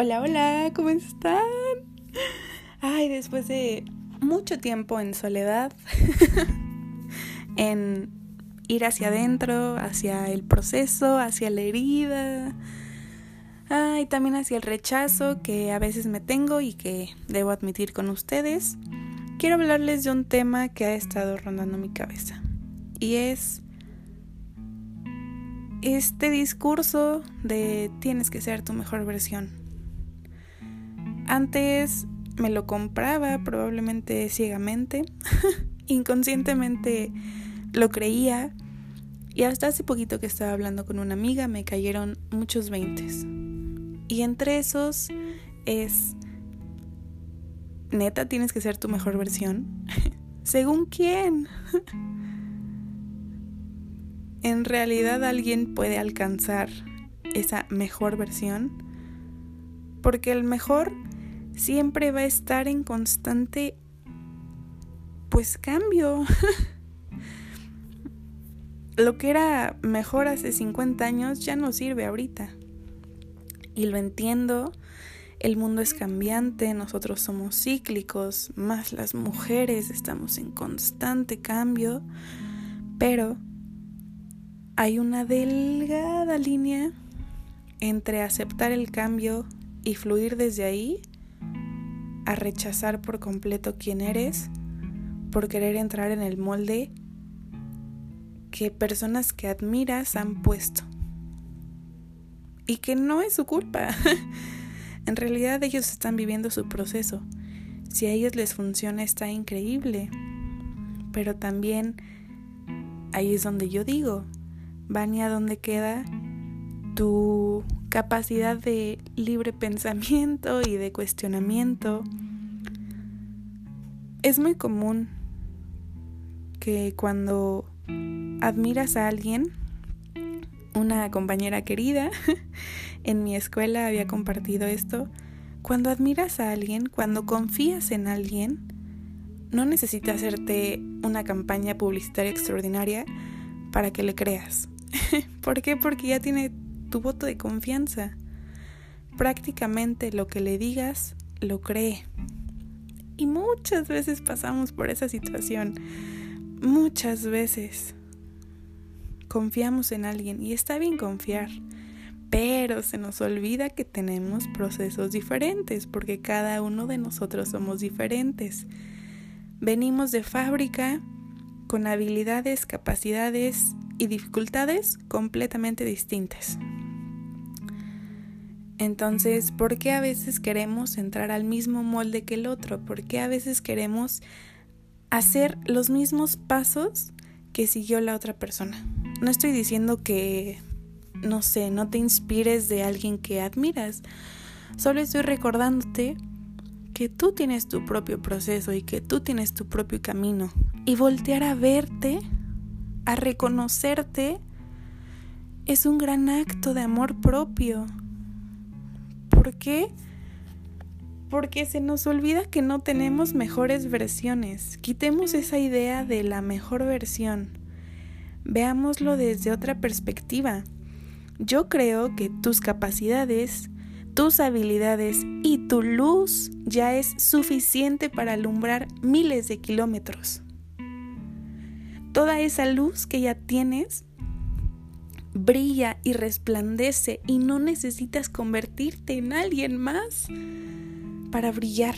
Hola, hola, ¿cómo están? Ay, después de mucho tiempo en soledad, en ir hacia adentro, hacia el proceso, hacia la herida, ay, también hacia el rechazo que a veces me tengo y que debo admitir con ustedes, quiero hablarles de un tema que ha estado rondando mi cabeza. Y es este discurso de tienes que ser tu mejor versión. Antes me lo compraba probablemente ciegamente, inconscientemente lo creía y hasta hace poquito que estaba hablando con una amiga me cayeron muchos veintes. Y entre esos es, neta, tienes que ser tu mejor versión. ¿Según quién? ¿En realidad alguien puede alcanzar esa mejor versión? Porque el mejor siempre va a estar en constante, pues cambio. lo que era mejor hace 50 años ya no sirve ahorita. Y lo entiendo, el mundo es cambiante, nosotros somos cíclicos, más las mujeres estamos en constante cambio, pero hay una delgada línea entre aceptar el cambio y fluir desde ahí a rechazar por completo quién eres por querer entrar en el molde que personas que admiras han puesto. Y que no es su culpa. en realidad ellos están viviendo su proceso. Si a ellos les funciona está increíble. Pero también ahí es donde yo digo, Vania, ¿dónde queda tu capacidad de libre pensamiento y de cuestionamiento. Es muy común que cuando admiras a alguien, una compañera querida en mi escuela había compartido esto, cuando admiras a alguien, cuando confías en alguien, no necesitas hacerte una campaña publicitaria extraordinaria para que le creas. ¿Por qué? Porque ya tiene tu voto de confianza. Prácticamente lo que le digas, lo cree. Y muchas veces pasamos por esa situación. Muchas veces confiamos en alguien y está bien confiar, pero se nos olvida que tenemos procesos diferentes porque cada uno de nosotros somos diferentes. Venimos de fábrica con habilidades, capacidades y dificultades completamente distintas. Entonces, ¿por qué a veces queremos entrar al mismo molde que el otro? ¿Por qué a veces queremos hacer los mismos pasos que siguió la otra persona? No estoy diciendo que, no sé, no te inspires de alguien que admiras. Solo estoy recordándote que tú tienes tu propio proceso y que tú tienes tu propio camino. Y voltear a verte, a reconocerte, es un gran acto de amor propio. ¿Por qué? Porque se nos olvida que no tenemos mejores versiones. Quitemos esa idea de la mejor versión. Veámoslo desde otra perspectiva. Yo creo que tus capacidades, tus habilidades y tu luz ya es suficiente para alumbrar miles de kilómetros. Toda esa luz que ya tienes brilla y resplandece y no necesitas convertirte en alguien más para brillar.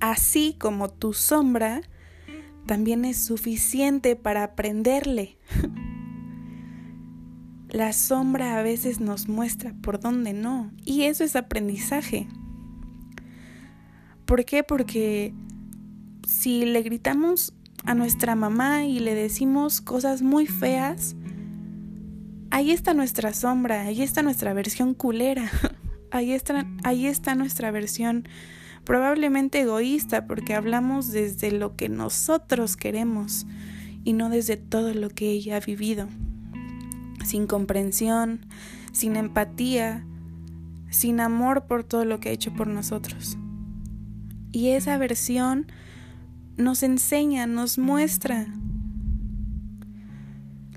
Así como tu sombra también es suficiente para aprenderle. La sombra a veces nos muestra por dónde no y eso es aprendizaje. ¿Por qué? Porque si le gritamos a nuestra mamá y le decimos cosas muy feas, ahí está nuestra sombra, ahí está nuestra versión culera, ahí está, ahí está nuestra versión probablemente egoísta porque hablamos desde lo que nosotros queremos y no desde todo lo que ella ha vivido, sin comprensión, sin empatía, sin amor por todo lo que ha hecho por nosotros. Y esa versión nos enseña, nos muestra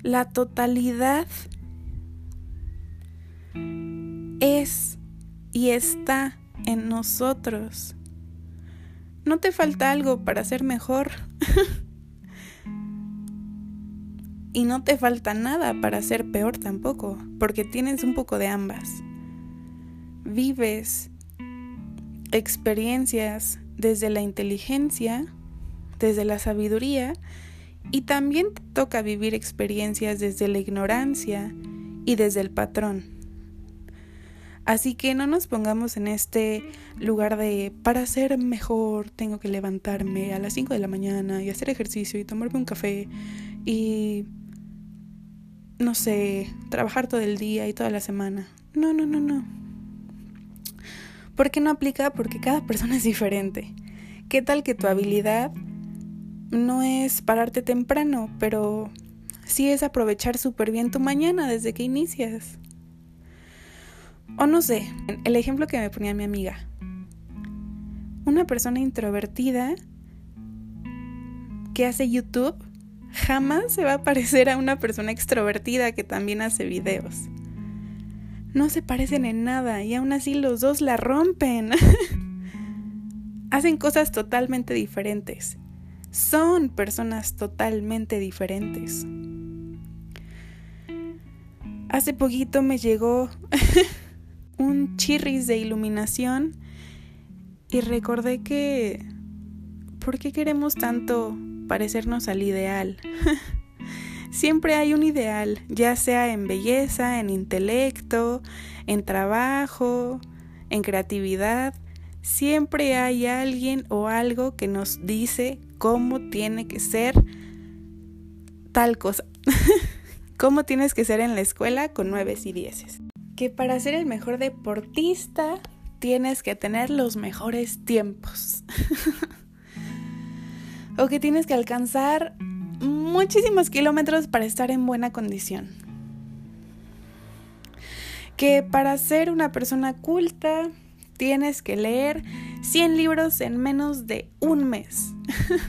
la totalidad y está en nosotros. No te falta algo para ser mejor. y no te falta nada para ser peor tampoco, porque tienes un poco de ambas. Vives experiencias desde la inteligencia, desde la sabiduría, y también te toca vivir experiencias desde la ignorancia y desde el patrón. Así que no nos pongamos en este lugar de para ser mejor tengo que levantarme a las 5 de la mañana y hacer ejercicio y tomarme un café y no sé, trabajar todo el día y toda la semana. No, no, no, no. ¿Por qué no aplica? Porque cada persona es diferente. ¿Qué tal que tu habilidad no es pararte temprano, pero sí es aprovechar súper bien tu mañana desde que inicias? O no sé, el ejemplo que me ponía mi amiga. Una persona introvertida que hace YouTube jamás se va a parecer a una persona extrovertida que también hace videos. No se parecen en nada y aún así los dos la rompen. Hacen cosas totalmente diferentes. Son personas totalmente diferentes. Hace poquito me llegó un chirris de iluminación y recordé que... ¿Por qué queremos tanto parecernos al ideal? Siempre hay un ideal, ya sea en belleza, en intelecto, en trabajo, en creatividad. Siempre hay alguien o algo que nos dice cómo tiene que ser tal cosa. cómo tienes que ser en la escuela con nueves y dieces que para ser el mejor deportista tienes que tener los mejores tiempos. o que tienes que alcanzar muchísimos kilómetros para estar en buena condición. Que para ser una persona culta tienes que leer 100 libros en menos de un mes.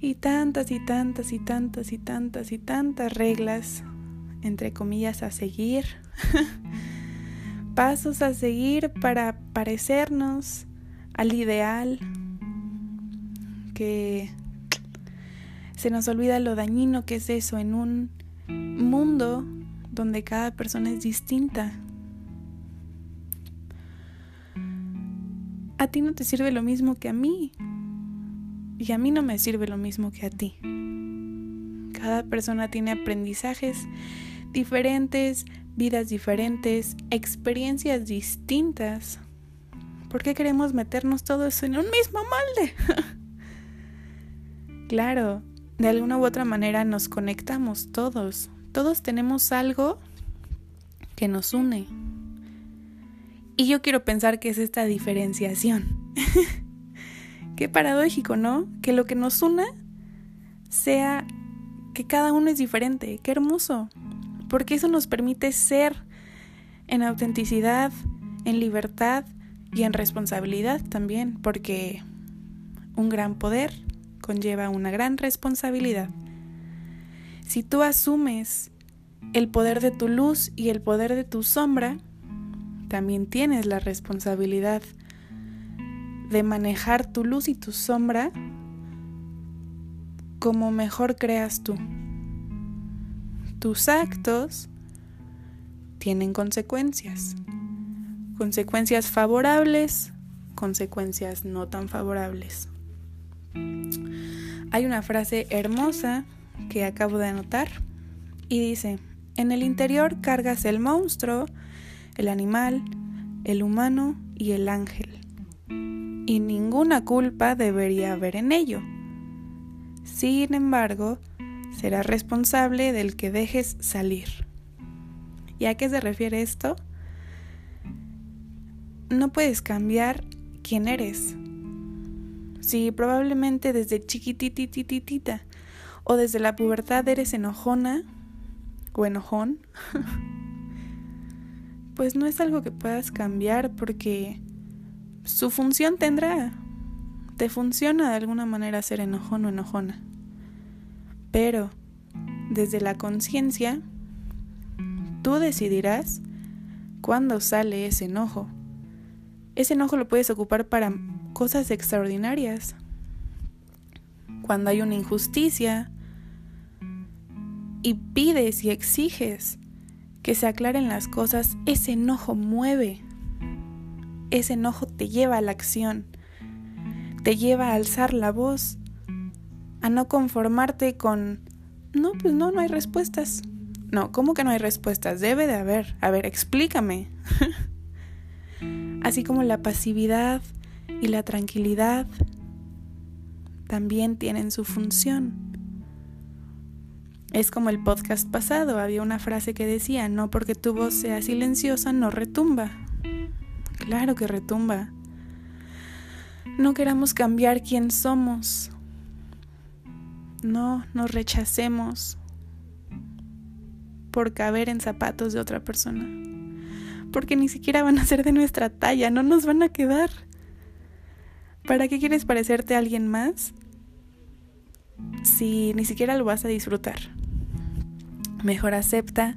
y tantas y tantas y tantas y tantas y tantas reglas entre comillas, a seguir, pasos a seguir para parecernos al ideal, que se nos olvida lo dañino que es eso en un mundo donde cada persona es distinta. A ti no te sirve lo mismo que a mí y a mí no me sirve lo mismo que a ti. Cada persona tiene aprendizajes diferentes, vidas diferentes, experiencias distintas. ¿Por qué queremos meternos todo eso en un mismo molde? claro, de alguna u otra manera nos conectamos todos. Todos tenemos algo que nos une. Y yo quiero pensar que es esta diferenciación. Qué paradójico, ¿no? Que lo que nos una sea que cada uno es diferente. Qué hermoso porque eso nos permite ser en autenticidad, en libertad y en responsabilidad también, porque un gran poder conlleva una gran responsabilidad. Si tú asumes el poder de tu luz y el poder de tu sombra, también tienes la responsabilidad de manejar tu luz y tu sombra como mejor creas tú tus actos tienen consecuencias. Consecuencias favorables, consecuencias no tan favorables. Hay una frase hermosa que acabo de anotar y dice, en el interior cargas el monstruo, el animal, el humano y el ángel. Y ninguna culpa debería haber en ello. Sin embargo, serás responsable del que dejes salir. ¿Y a qué se refiere esto? No puedes cambiar quién eres. Si probablemente desde chiquititititita o desde la pubertad eres enojona o enojón, pues no es algo que puedas cambiar porque su función tendrá. Te funciona de alguna manera ser enojón o enojona. Pero desde la conciencia, tú decidirás cuándo sale ese enojo. Ese enojo lo puedes ocupar para cosas extraordinarias. Cuando hay una injusticia y pides y exiges que se aclaren las cosas, ese enojo mueve. Ese enojo te lleva a la acción, te lleva a alzar la voz, a no conformarte con, no, pues no, no hay respuestas. No, ¿cómo que no hay respuestas? Debe de haber. A ver, explícame. Así como la pasividad y la tranquilidad también tienen su función. Es como el podcast pasado, había una frase que decía, no porque tu voz sea silenciosa, no retumba. Claro que retumba. No queramos cambiar quién somos. No nos rechacemos por caber en zapatos de otra persona. Porque ni siquiera van a ser de nuestra talla, no nos van a quedar. ¿Para qué quieres parecerte a alguien más si ni siquiera lo vas a disfrutar? Mejor acepta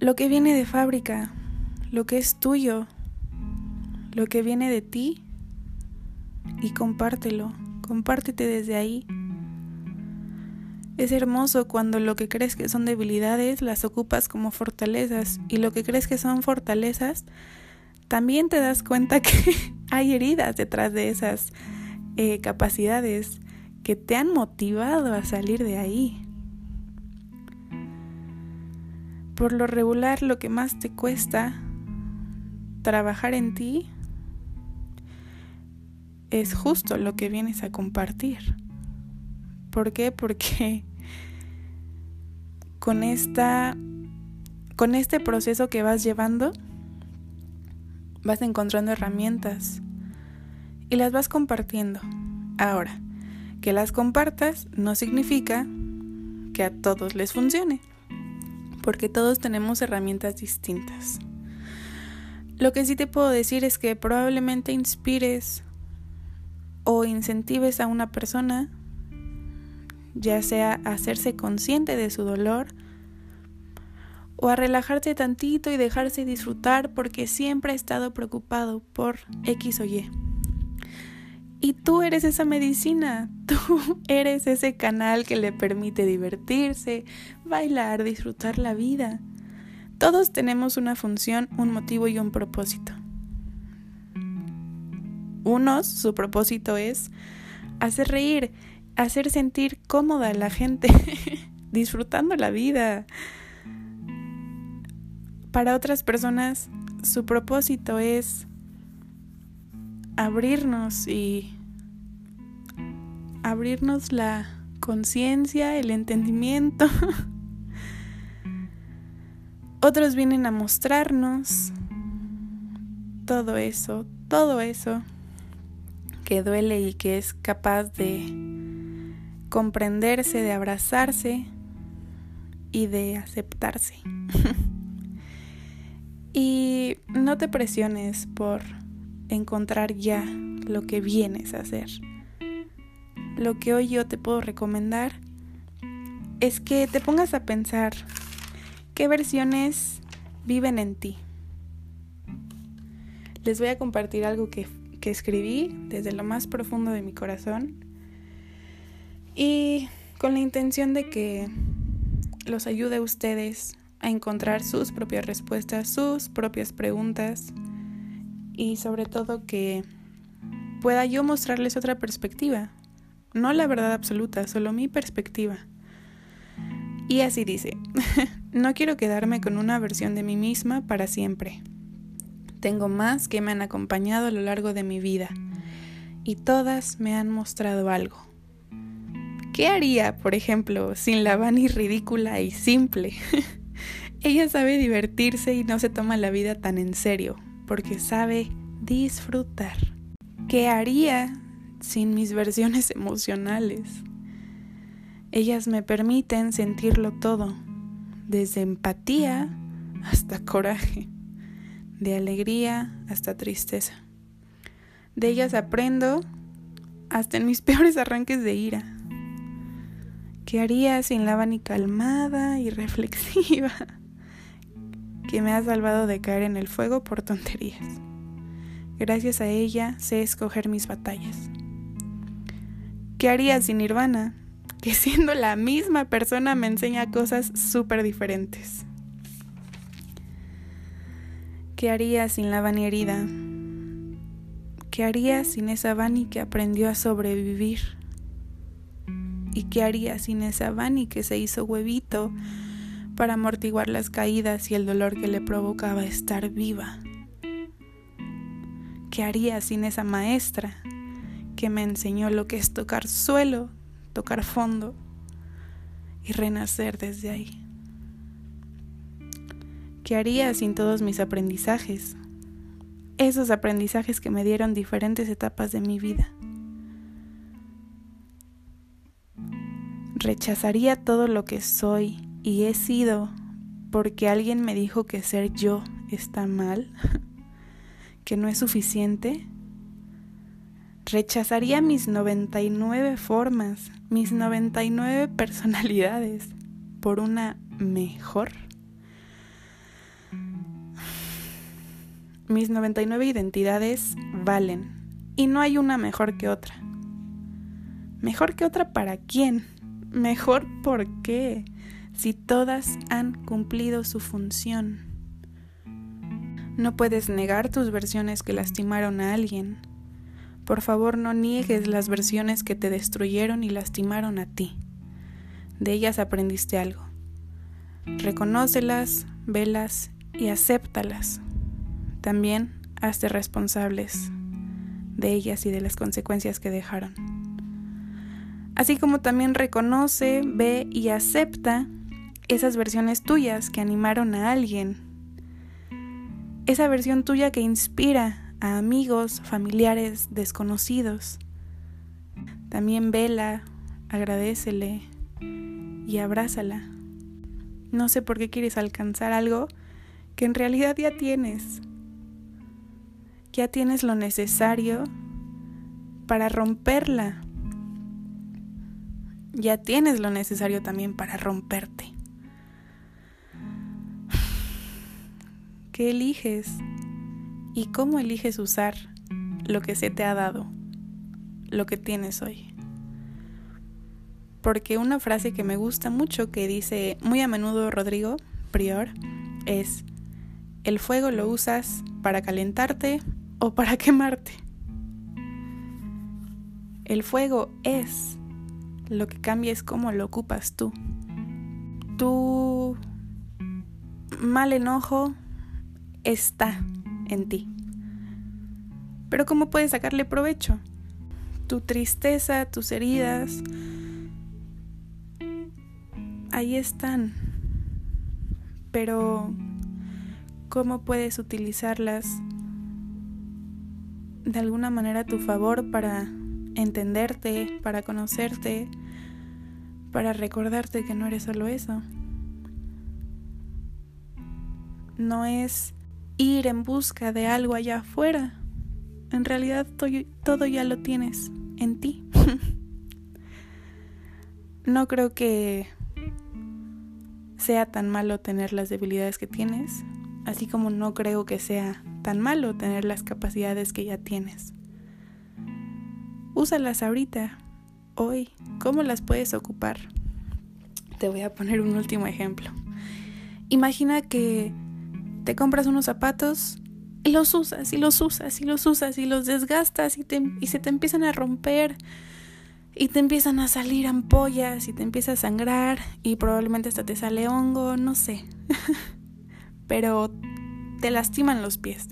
lo que viene de fábrica, lo que es tuyo, lo que viene de ti y compártelo, compártete desde ahí. Es hermoso cuando lo que crees que son debilidades las ocupas como fortalezas y lo que crees que son fortalezas también te das cuenta que hay heridas detrás de esas eh, capacidades que te han motivado a salir de ahí. Por lo regular lo que más te cuesta trabajar en ti es justo lo que vienes a compartir. ¿Por qué? Porque con esta con este proceso que vas llevando vas encontrando herramientas y las vas compartiendo. Ahora, que las compartas no significa que a todos les funcione, porque todos tenemos herramientas distintas. Lo que sí te puedo decir es que probablemente inspires o incentives a una persona, ya sea hacerse consciente de su dolor o a relajarse tantito y dejarse disfrutar porque siempre ha estado preocupado por X o Y. Y tú eres esa medicina, tú eres ese canal que le permite divertirse, bailar, disfrutar la vida. Todos tenemos una función, un motivo y un propósito. Unos, su propósito es hacer reír, hacer sentir cómoda a la gente, disfrutando la vida. Para otras personas, su propósito es abrirnos y abrirnos la conciencia, el entendimiento. Otros vienen a mostrarnos todo eso, todo eso que duele y que es capaz de comprenderse, de abrazarse y de aceptarse. y no te presiones por encontrar ya lo que vienes a hacer. Lo que hoy yo te puedo recomendar es que te pongas a pensar qué versiones viven en ti. Les voy a compartir algo que que escribí desde lo más profundo de mi corazón y con la intención de que los ayude a ustedes a encontrar sus propias respuestas, sus propias preguntas y sobre todo que pueda yo mostrarles otra perspectiva, no la verdad absoluta, solo mi perspectiva. Y así dice, no quiero quedarme con una versión de mí misma para siempre. Tengo más que me han acompañado a lo largo de mi vida y todas me han mostrado algo. ¿Qué haría, por ejemplo, sin la Vani ridícula y simple? Ella sabe divertirse y no se toma la vida tan en serio, porque sabe disfrutar. ¿Qué haría sin mis versiones emocionales? Ellas me permiten sentirlo todo, desde empatía hasta coraje de alegría hasta tristeza. De ellas aprendo hasta en mis peores arranques de ira. ¿Qué haría sin la Vani calmada y reflexiva? que me ha salvado de caer en el fuego por tonterías. Gracias a ella sé escoger mis batallas. ¿Qué haría sin Nirvana? Que siendo la misma persona me enseña cosas súper diferentes. ¿Qué haría sin la Vani herida? ¿Qué haría sin esa Vani que aprendió a sobrevivir? ¿Y qué haría sin esa Vani que se hizo huevito para amortiguar las caídas y el dolor que le provocaba estar viva? ¿Qué haría sin esa maestra que me enseñó lo que es tocar suelo, tocar fondo y renacer desde ahí? ¿Qué haría sin todos mis aprendizajes? Esos aprendizajes que me dieron diferentes etapas de mi vida. Rechazaría todo lo que soy y he sido porque alguien me dijo que ser yo está mal. que no es suficiente? Rechazaría mis 99 formas, mis 99 personalidades por una mejor. Mis 99 identidades valen y no hay una mejor que otra. ¿Mejor que otra para quién? ¿Mejor por qué? Si todas han cumplido su función. No puedes negar tus versiones que lastimaron a alguien. Por favor, no niegues las versiones que te destruyeron y lastimaron a ti. De ellas aprendiste algo. Reconócelas, velas y acéptalas. También hazte responsables de ellas y de las consecuencias que dejaron. Así como también reconoce, ve y acepta esas versiones tuyas que animaron a alguien esa versión tuya que inspira a amigos, familiares, desconocidos. También vela, agradecele y abrázala. No sé por qué quieres alcanzar algo que en realidad ya tienes. Ya tienes lo necesario para romperla. Ya tienes lo necesario también para romperte. ¿Qué eliges? ¿Y cómo eliges usar lo que se te ha dado, lo que tienes hoy? Porque una frase que me gusta mucho que dice muy a menudo Rodrigo Prior es, el fuego lo usas para calentarte o para quemarte. El fuego es, lo que cambia es cómo lo ocupas tú. Tu mal enojo está en ti. Pero ¿cómo puedes sacarle provecho? Tu tristeza, tus heridas, ahí están. Pero ¿cómo puedes utilizarlas de alguna manera a tu favor para entenderte, para conocerte, para recordarte que no eres solo eso? No es ir en busca de algo allá afuera. En realidad todo ya lo tienes en ti. no creo que sea tan malo tener las debilidades que tienes, así como no creo que sea tan malo tener las capacidades que ya tienes. Úsalas ahorita, hoy. ¿Cómo las puedes ocupar? Te voy a poner un último ejemplo. Imagina que te compras unos zapatos y los usas y los usas y los usas y los desgastas y, se te empiezan a romper y te empiezan a salir ampollas y te empieza a sangrar y probablemente hasta te sale hongo, no sé. Pero te lastiman los pies.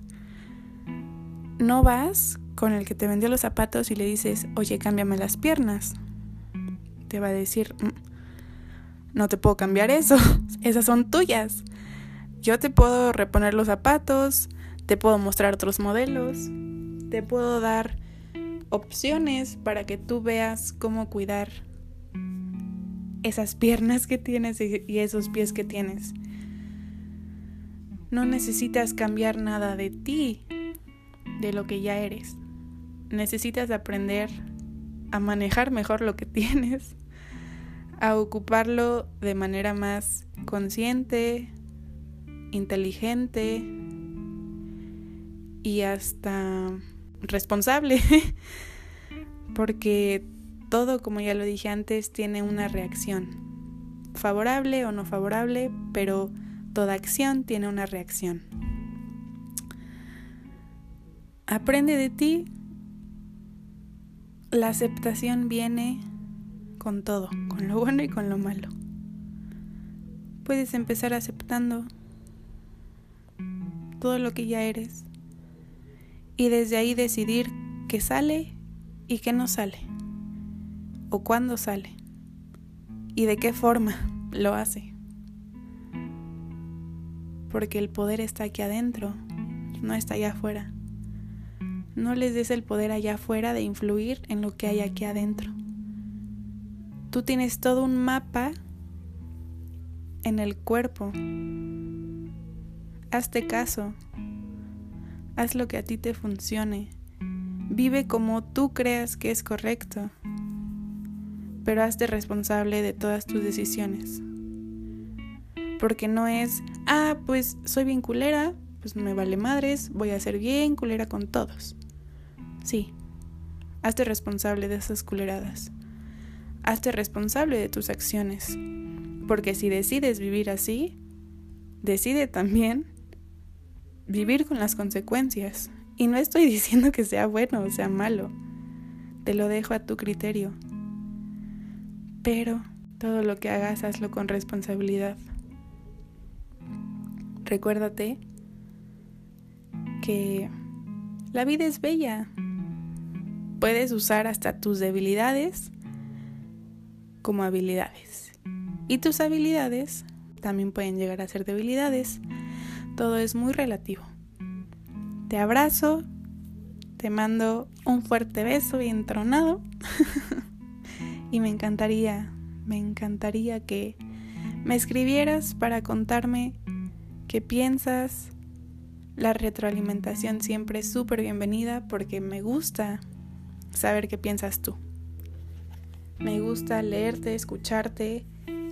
No vas con el que te vendió los zapatos y le dices, oye, cámbiame las piernas. Te va a decir, mm, no te puedo cambiar eso, esas son tuyas. Yo te puedo reponer los zapatos, te puedo mostrar otros modelos, te puedo dar opciones para que tú veas cómo cuidar esas piernas que tienes y esos pies que tienes. No necesitas cambiar nada de ti, de lo que ya eres. Necesitas aprender a manejar mejor lo que tienes, a ocuparlo de manera más consciente, inteligente y hasta responsable, porque todo, como ya lo dije antes, tiene una reacción, favorable o no favorable, pero toda acción tiene una reacción. Aprende de ti. La aceptación viene con todo, con lo bueno y con lo malo. Puedes empezar aceptando todo lo que ya eres y desde ahí decidir qué sale y qué no sale, o cuándo sale y de qué forma lo hace. Porque el poder está aquí adentro, no está allá afuera. No les des el poder allá afuera de influir en lo que hay aquí adentro. Tú tienes todo un mapa en el cuerpo. Hazte caso. Haz lo que a ti te funcione. Vive como tú creas que es correcto. Pero hazte responsable de todas tus decisiones. Porque no es, ah, pues soy bien culera, pues me vale madres, voy a ser bien culera con todos. Sí, hazte responsable de esas culeradas. Hazte responsable de tus acciones. Porque si decides vivir así, decide también vivir con las consecuencias. Y no estoy diciendo que sea bueno o sea malo. Te lo dejo a tu criterio. Pero todo lo que hagas, hazlo con responsabilidad. Recuérdate que la vida es bella. Puedes usar hasta tus debilidades como habilidades. Y tus habilidades también pueden llegar a ser debilidades. Todo es muy relativo. Te abrazo, te mando un fuerte beso bien tronado. y me encantaría, me encantaría que me escribieras para contarme qué piensas. La retroalimentación siempre es súper bienvenida porque me gusta saber qué piensas tú. Me gusta leerte, escucharte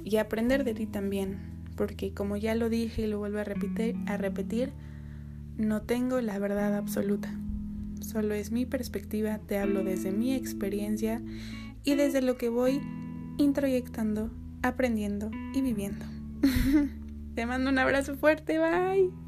y aprender de ti también, porque como ya lo dije y lo vuelvo a repetir, no tengo la verdad absoluta. Solo es mi perspectiva, te hablo desde mi experiencia y desde lo que voy introyectando, aprendiendo y viviendo. te mando un abrazo fuerte, bye.